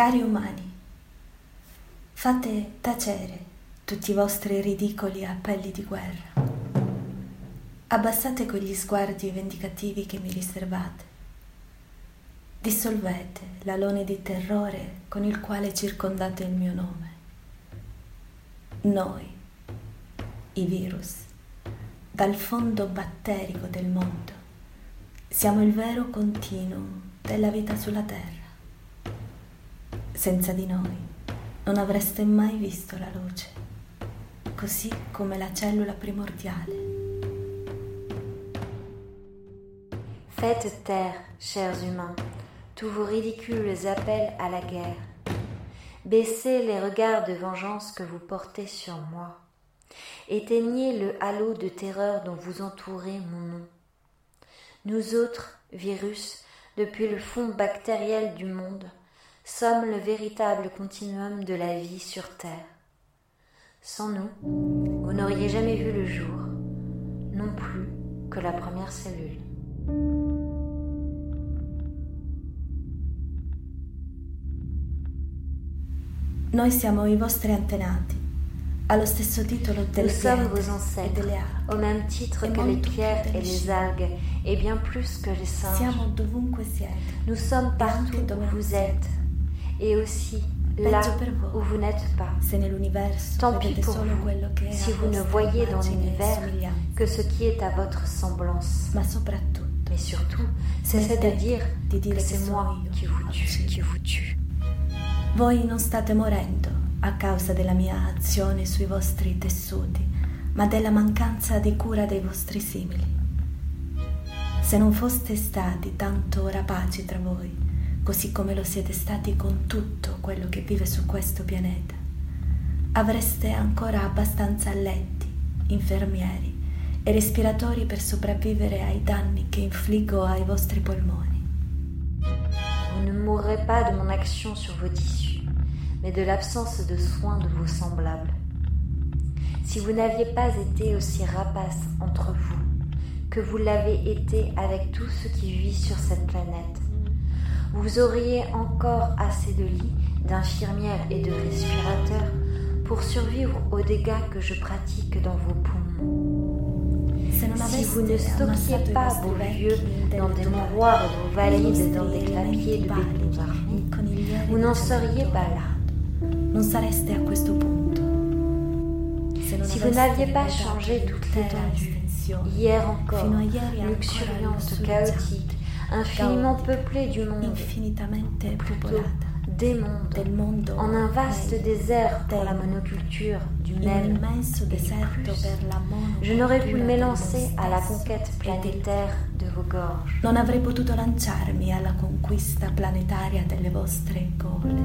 Cari umani, fate tacere tutti i vostri ridicoli appelli di guerra. Abbassate quegli sguardi vendicativi che mi riservate. Dissolvete l'alone di terrore con il quale circondate il mio nome. Noi, i virus, dal fondo batterico del mondo, siamo il vero continuum della vita sulla Terra. Senza di noi non avreste mai visto la luce, così come la cellula primordiale. Faites taire, chers humains, tous vos ridicules appels à la guerre. Baissez les regards de vengeance que vous portez sur moi. Éteignez le halo de terreur dont vous entourez mon nom. Nous autres, virus, depuis le fond bactériel du monde, sommes le véritable continuum de la vie sur Terre. Sans nous, vous n'auriez jamais vu le jour, non plus que la première cellule. Noi siamo i vostri antenati, allo stesso titolo delle Nous sommes vos e ancêtres, acque. au même titre Et que les pierres et les algues, et bien plus que les singes. Siamo dovunque siete. Nous sommes partout anche dove où vous êtes, et aussi là où vous n'êtes pas. Tant pis pour vous, si vous ne voyez dans e l'univers que ce qui est à votre semblance. Mais surtout, cessez de dire di que c'est moi qui vous tue, qui vous tue. voi non state morendo a causa della mia azione sui vostri tessuti, ma della mancanza di cura dei vostri simili. Se non foste stati tanto rapaci tra voi, così come lo siete stati con tutto quello che vive su questo pianeta, avreste ancora abbastanza letti, infermieri e respiratori per sopravvivere ai danni che infliggo ai vostri polmoni. Vous ne mourrez pas de mon action sur vos tissus, mais de l'absence de soins de vos semblables. Si vous n'aviez pas été aussi rapace entre vous que vous l'avez été avec tout ce qui vit sur cette planète, vous auriez encore assez de lits, d'infirmières et de respirateurs pour survivre aux dégâts que je pratique dans vos poumons. Si vous ne stockiez pas vos vieux dans des mouroirs et vos valises dans des clapiers de béton validi, armés, i coniglieri vous n'en seriez pas là. non sareste a questo punto. Se non Si vous n'aviez pas changé toute l'étendue, hier encore, luxuriante, chaotique, infiniment peuplée du monde, plutôt des mondes, en un vaste désert pour la monoculture, du immenso et du plus. Je n'aurais pu m'élancer à la conquête planétaire de vos gorges. Non avrei potuto lanciarmi alla conquista planetaria delle vostre gole.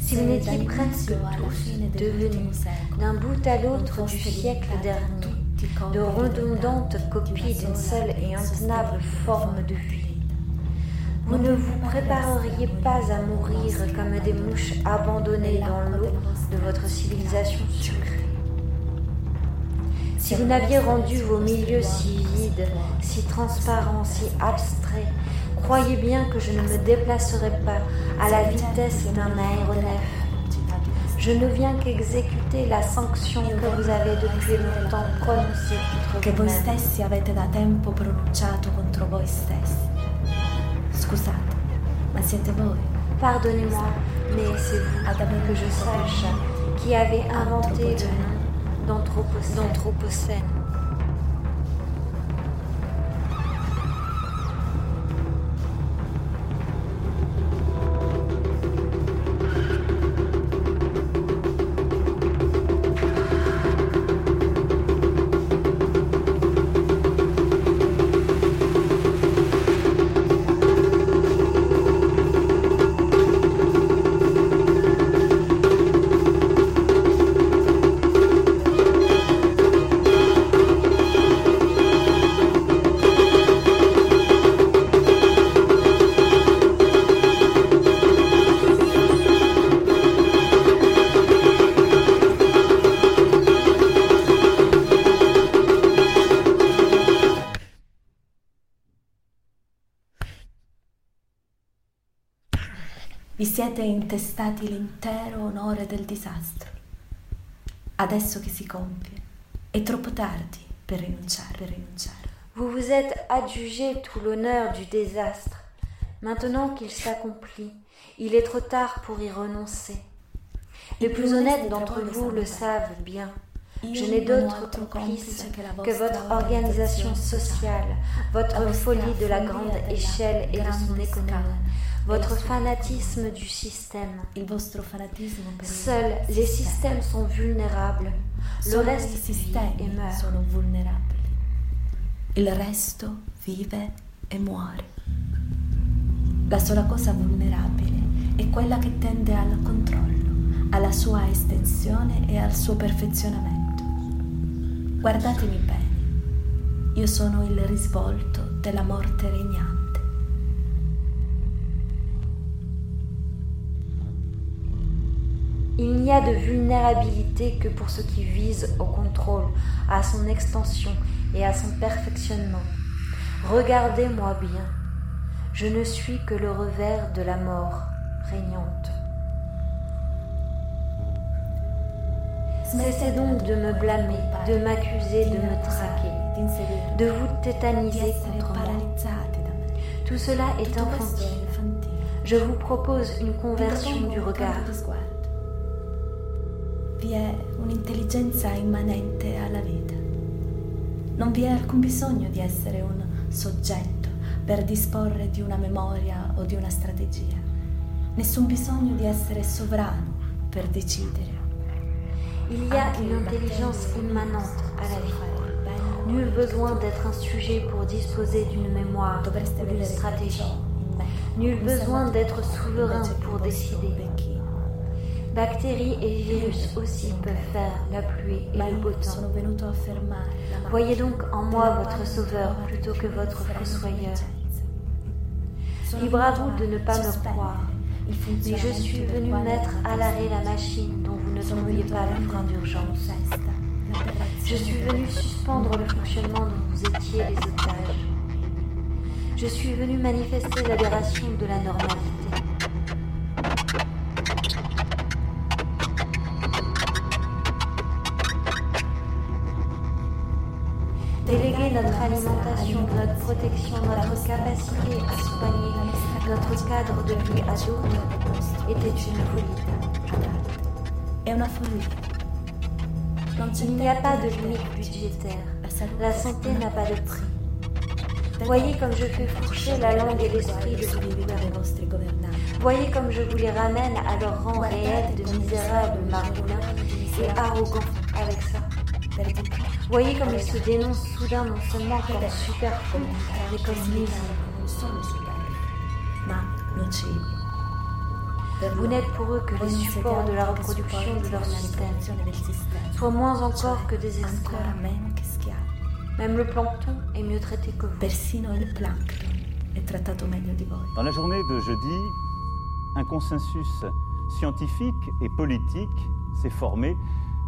Si vous n'étiez presque tous devenus, d'un bout à l'autre du siècle dernier, de redondantes copies d'une seule et intenable forme de vie, vous ne vous prépareriez pas à mourir comme des mouches abandonnées dans l'eau de votre civilisation sucrée. Si vous n'aviez rendu vos milieux si vides, si transparents, si abstraits, croyez bien que je ne me déplacerai pas à la vitesse d'un aéronef. Je ne viens qu'exécuter la sanction que vous avez depuis longtemps prononcée che contre voi vous-même. stessi avete da tempo pronunciato contro voi stessi. Scusate, ma siete voi? Pardonnez-moi, mais c'est vous que je sache qui avez inventé le nom d'Anthropocène. Siete intestati l'intero onore del disastro. Adesso che si compie, è troppo tardi per rinunciare, per rinunciare. Vous vous êtes adjugé tout l'honneur du désastre. Maintenant qu'il s'accomplit, il est trop tard pour y renoncer. Les plus honnêtes d'entre vous le savent bien. Je n'ai d'autre complice que votre organisation sociale, votre folie de la grande échelle et de son économie, votre fanatisme du système. Seuls les systèmes sont vulnérables, le reste vit et meurt. Il resto vive e muore. La sola cosa vulnerabile è quella che tende al controllo, alla sua estensione e al suo perfezionamento. Guardatemi bene, io sono il risvolto della morte regnante. Il n'y a de vulnérabilité que pour ce qui vise au contrôle, à son extension et à son perfectionnement. Regardez-moi bien, je ne suis que le revers de la mort régnante. Cessez donc de me blâmer, de m'accuser, de me traquer, de vous tétaniser contre moi. Tout cela est infantile. Je vous propose une conversion du regard. Vi è un'intelligenza immanente alla vita. Non vi è alcun bisogno di essere un soggetto per disporre di una memoria o di una strategia. Nessun bisogno di essere sovrano per decidere. Il y a une intelligence immanente à la vie. Nul besoin d'être un sujet pour disposer d'une mémoire ou d'une stratégie. Nul besoin d'être souverain pour décider. Bactéries et virus aussi peuvent faire la pluie et le beau temps. Voyez donc en moi votre sauveur plutôt que votre fossoyeur. Libre à vous de ne pas me croire, mais je suis venu mettre à l'arrêt la machine dont vous ne trouviez pas le frein d'urgence. Je suis venu suspendre le fonctionnement dont vous étiez les otages. Je suis venu manifester l'aberration de la normalité. Notre protection, notre capacité à soigner, notre cadre de vie d'autres était une folie. È una follia. Il n'y a pas de limite budgétaire. La santé n'a pas de prix. Voyez comme je fais fourcher la langue et l'esprit de gouvernants. Voyez comme je vous les ramène à leur rang réel de misérables margoulins et arrogants avec ça. Voyez comme ils se dénoncent soudain non seulement comme superflus, mais comme nuisibles. Vous n'êtes pour eux que les supports de la reproduction de leur système, soit moins encore que des esclaves. Même le plancton est mieux traité que vous. Persino il plancton è trattato meglio di voi. Dans la journée de jeudi, un consensus scientifique et politique s'est formé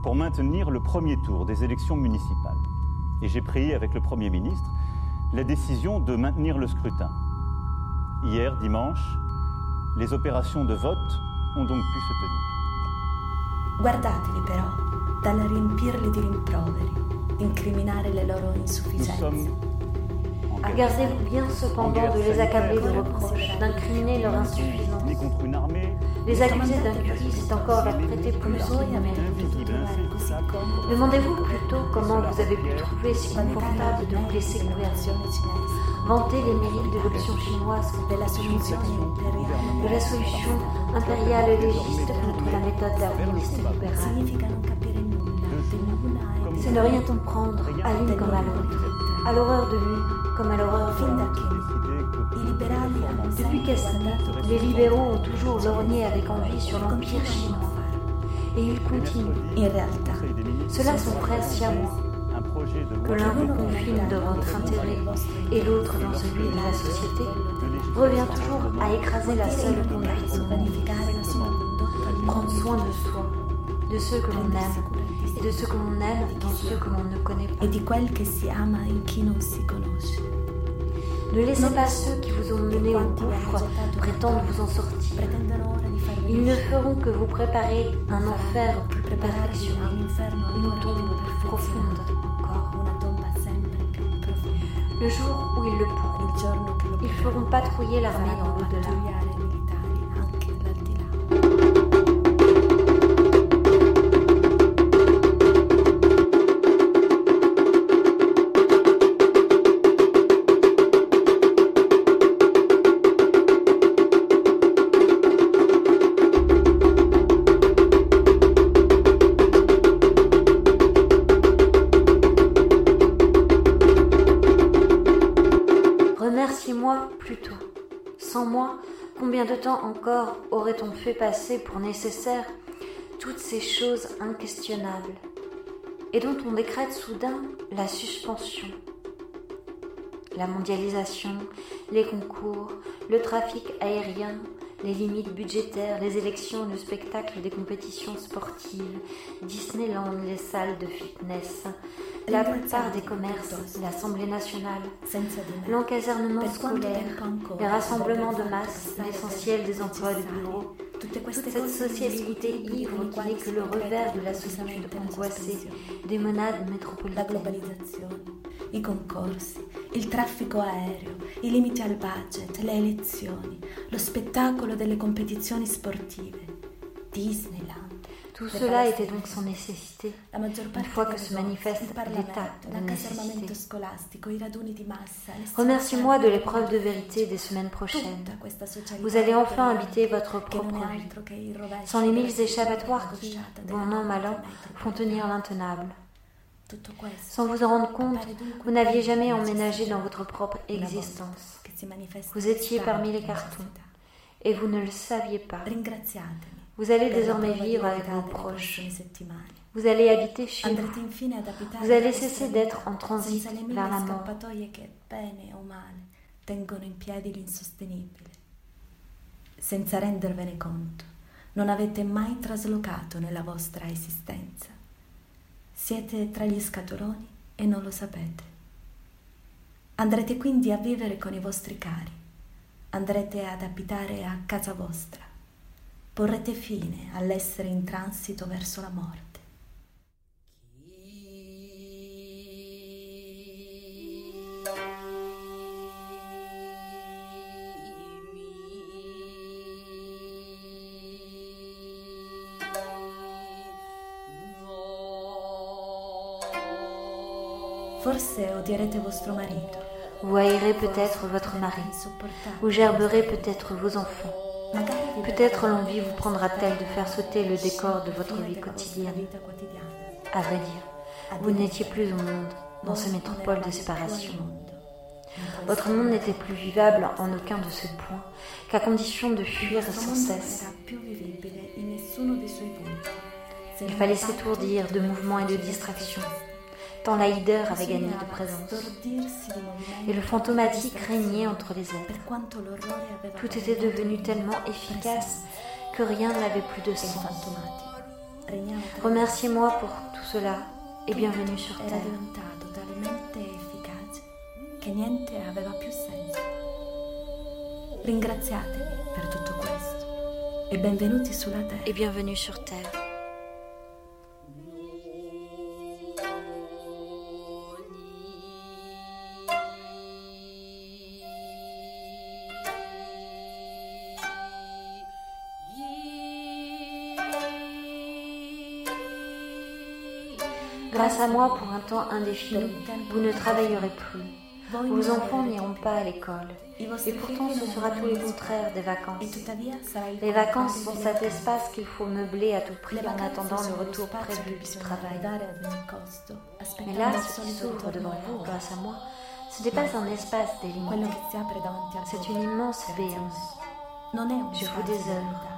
pour maintenir le premier tour des élections municipales. Et j'ai pris avec le Premier ministre la décision de maintenir le scrutin. Hier, dimanche, les opérations de vote ont donc pu se tenir. Guardatevi però dal riempirli di rimproveri, incriminare le loro guerre Gardez-vous bien cependant de les accabler de reproches, d'incriminer leur insuffisance. Les accuser d'incurie, c'est encore leur prêter plus mérite. invisible, insaisissable. Demandez-vous plutôt comment vous avez pu trouver si confortable de vous laisser gouverner. Vantez les mérites de l'option chinoise contre la solution de la solution impériale légiste contre la méthode darwiniste libérale. C'est ne rien comprendre, à l'une comme à l'autre, à l'horreur de l'une comme à l'horreur de l'autre. Depuis Cassini, les libéraux ont toujours lorgné avec envie sur l'empire chinois. Et ils continuent. In realtà, un projet de que l'un vous confine dans votre intérêt et l'autre dans celui de la société, revient toujours à écraser la seule conduite Prendre soin de soi, de ceux que l'on aime, et de ceux que l'on aime dans ceux que l'on ne connaît pas. e di quel che si ama in chi non si conosce. Ne laissez pas ceux qui vous ont mené au gouffre prétendre vous en sortir. Ils ne feront que vous préparer un enfer plus perfectionné, une tombe plus profonde encore. Le jour où ils le pourront, ils feront patrouiller l'armée dans l'au-delà. Encore aurait-on fait passer pour nécessaire toutes ces choses inquestionnables et dont on décrète soudain la suspension? La mondialisation, les concours, le trafic aérien, les limites budgétaires, les élections, le spectacle des compétitions sportives, Disneyland, les salles de fitness, la plupart des commerces, l'Assemblée nationale, l'encasernement scolaire, les rassemblements de masse, l'essentiel des emplois de bureau, toute cette sociabilité ivre qui n'est que le revers de la solitude angoissée des monades métropolitaines. i concorsi, il traffico aereo, i limiti al budget, le elezioni, lo spettacolo delle competizioni sportive, Disneyland. Tout cela était donc sans nécessité, une fois que se manifeste l'état de nécessité. Remercie-moi de l'épreuve de vérité des semaines prochaines. Vous allez enfin habiter votre propre vie, sans les mille échappatoires qui, bon an, mal an, font tenir l'intenable. Sans vous en rendre compte, vous n'aviez jamais emménagé dans votre propre existence. Vous étiez parmi les cartons et vous ne le saviez pas. Vous allez désormais vivre avec vos proches. Vous allez habiter chez vous. Vous allez cesser d'être en transit vers la mort. tengono in piedi l'insostenibile. Senza rendervene conto, non avete mai traslocato nella vostra esistenza. Siete tra gli scatoloni e non lo sapete. Andrete quindi a vivere con i vostri cari, andrete ad abitare a casa vostra, porrete fine all'essere in transito verso la morte. Vous haïrez peut-être votre mari, vous gerberez peut-être vos enfants. Peut-être l'envie vous prendra-t-elle de faire sauter le décor de votre vie quotidienne. À vrai dire, vous n'étiez plus au monde, dans ce métropole de séparation. Votre monde n'était plus vivable en aucun de ces points, qu'à condition de fuir sans cesse. Il fallait s'étourdir de mouvements et de distractions, tant la hideur avait gagné de présence. Et le fantomatique régnait entre les êtres. Tout était devenu tellement efficace que rien n'avait plus de sens. Remerciez-moi pour tout cela et bienvenue sur Terre. per tutto questo e benvenuti sulla Terra. Et bienvenue sur Terre. Grâce à moi, pour un temps indéfini, vous ne travaillerez plus. Vos enfants n'iront pas à l'école. Et pourtant, ce sera tout le contraire des vacances. Les vacances sont cet espace qu'il faut meubler à tout prix en attendant le retour prévu du travail. Mais là, ce qui s'ouvre devant vous grâce à moi, ce n'est pas un espace délimité. C'est une immense béance. Je vous désœuvre.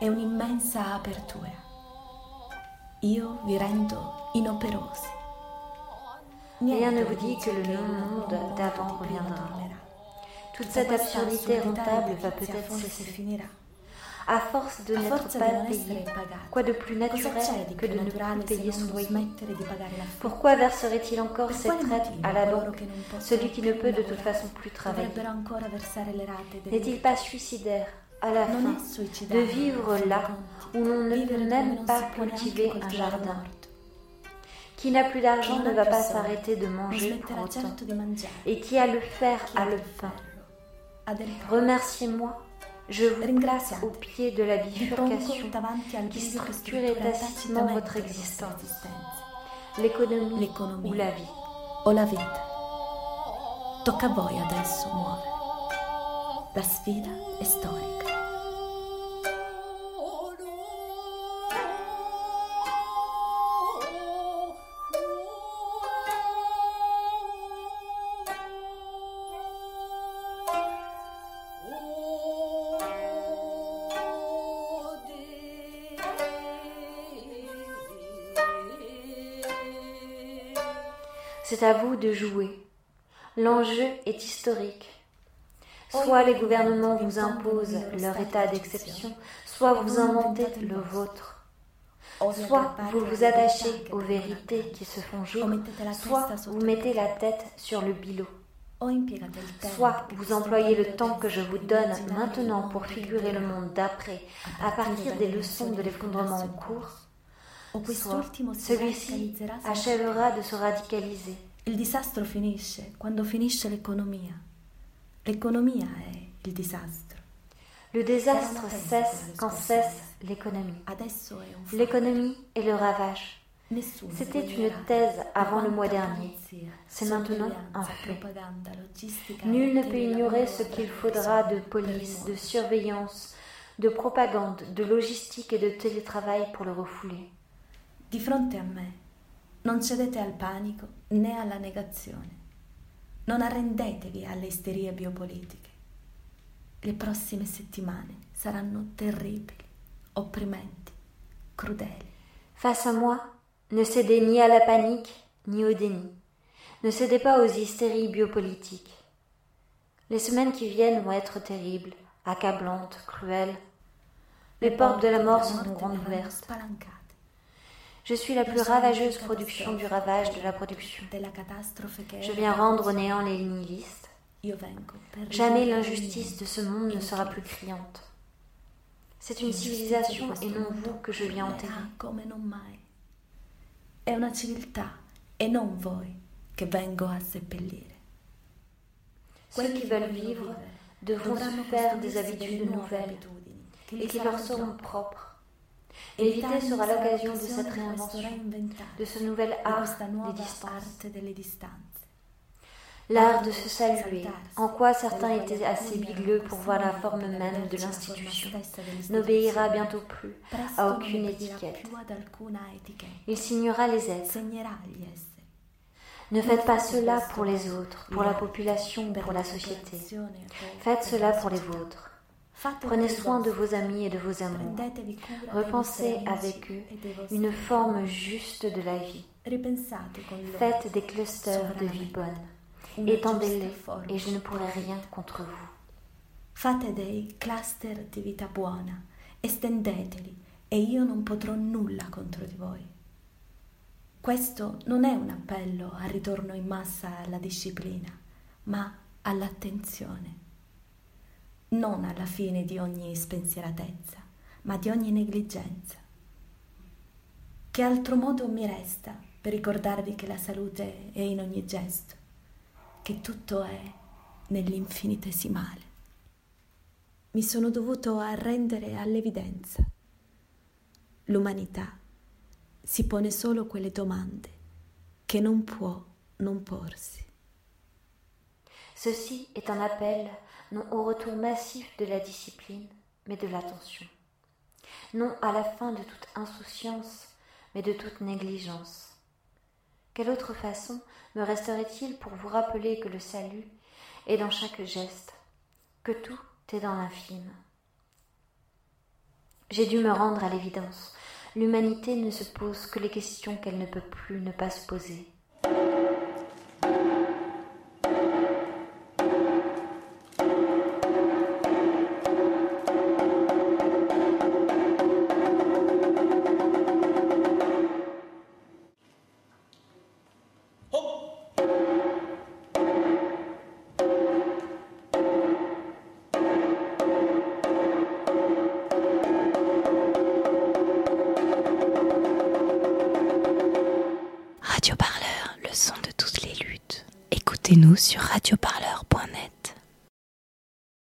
È un'immensa apertura. Io vi rendo inoperosi. Rien ne vous dit que le non-monde d'avant reviendra. Toute cette absurdité rentable va peut-être cesser. à force de n'être pas payé. Quoi de plus naturel que de ne plus se payer son loyer? Pourquoi verserait-il encore cette traite à la banque? celui qui ne peut de toute façon plus travailler N'est-il pas suicidaire, à la fin, de vivre là où l'on ne peut même pas cultiver un jardin? Qui n'a plus d'argent ne va pas s'arrêter de manger pour autant. Et qui a le fer a le pain. Remerciez-moi, je vous place au pied de la bifurcation qui struttura tacitement votre existence. L'économie. ou la vie. o la vita. Tocca a voi adesso muovere. La sfida è storica. C'est à vous de jouer. L'enjeu est historique. Soit les gouvernements vous imposent leur état d'exception, soit vous inventez le vôtre. Soit vous vous attachez aux vérités qui se font jour, soit vous mettez la tête sur le billot. O impiegate il tempo Soit vous employez le temps que je vous donne maintenant pour figurer le monde d'après, à partir des leçons de l'effondrement en cours, soit celui-ci achèvera de se radicaliser. Il disastro finisce quando finisce l'economia. L'economia è il disastro. Le désastre cesse quand cesse l'économie. L'économie est le ravage. C'était une thèse avant le mois dernier. C'est maintenant un fait. Nul ne peut ignorer ce qu'il faudra de police, de surveillance, de propagande, de logistique et de télétravail pour le refouler. Di fronte a me non cedete al panico né alla negazione. Non arrendetevi alle isterie biopolitiche. Le prossime settimane saranno terribili, opprimenti, crudeli. Face à moi, ne cédez ni à la panique, ni au déni. Ne cédez pas aux hystéries biopolitiques. Les semaines qui viennent vont être terribles, accablantes, cruelles. Les portes de la mort seront grandes verranno ouvertes. Je suis la plus ravageuse production du ravage de la production. Je viens rendre au néant les nihilistes. Jamais l'injustice de ce monde ne sera plus criante. C'est une civilisation et non vous que je viens enterrer. È una civiltà e non voi che vengo a seppellire. Ceux qui veulent vivre devront se faire des habitudes nouvelles et qui leur seront propres. L'Italia sera l'occasion de cette réinvention, de ce nouvel art des distances. L'art de se saluer, en quoi certains étaient assez bigleux pour voir la forme même de l'institution, n'obéira bientôt plus à aucune étiquette. Il signera les êtres. Ne faites pas cela pour les autres, pour la population, pour la société. Faites cela pour les vôtres. Prenez soin de vos amis et de vos amours. Repensez avec eux une forme juste de la vie. Faites des clusters de vie bonne. Étendez-les et je ne pourrai rien contre vous. Fate dei cluster di vita buona, estendeteli e io non potrò nulla contro di voi. Questo non è un appello al ritorno in massa alla disciplina, ma all'attenzione. Non alla fine di ogni spensieratezza, ma di ogni negligenza. Che altro modo mi resta per ricordarvi che la salute è in ogni gesto, che tutto è nell'infinitesimale? Mi sono dovuto arrendere all'evidenza. L'umanità si pone solo quelle domande che non può non porsi. Ceci est un appel non au retour massif de la discipline, mais de l'attention. Non à la fin de toute insouciance, mais de toute négligence. Quelle autre façon me resterait-il pour vous rappeler que le salut est dans chaque geste, que tout est dans l'infime? J'ai dû me rendre à l'évidence. L'humanité ne se pose que les questions qu'elle ne peut plus ne pas se poser.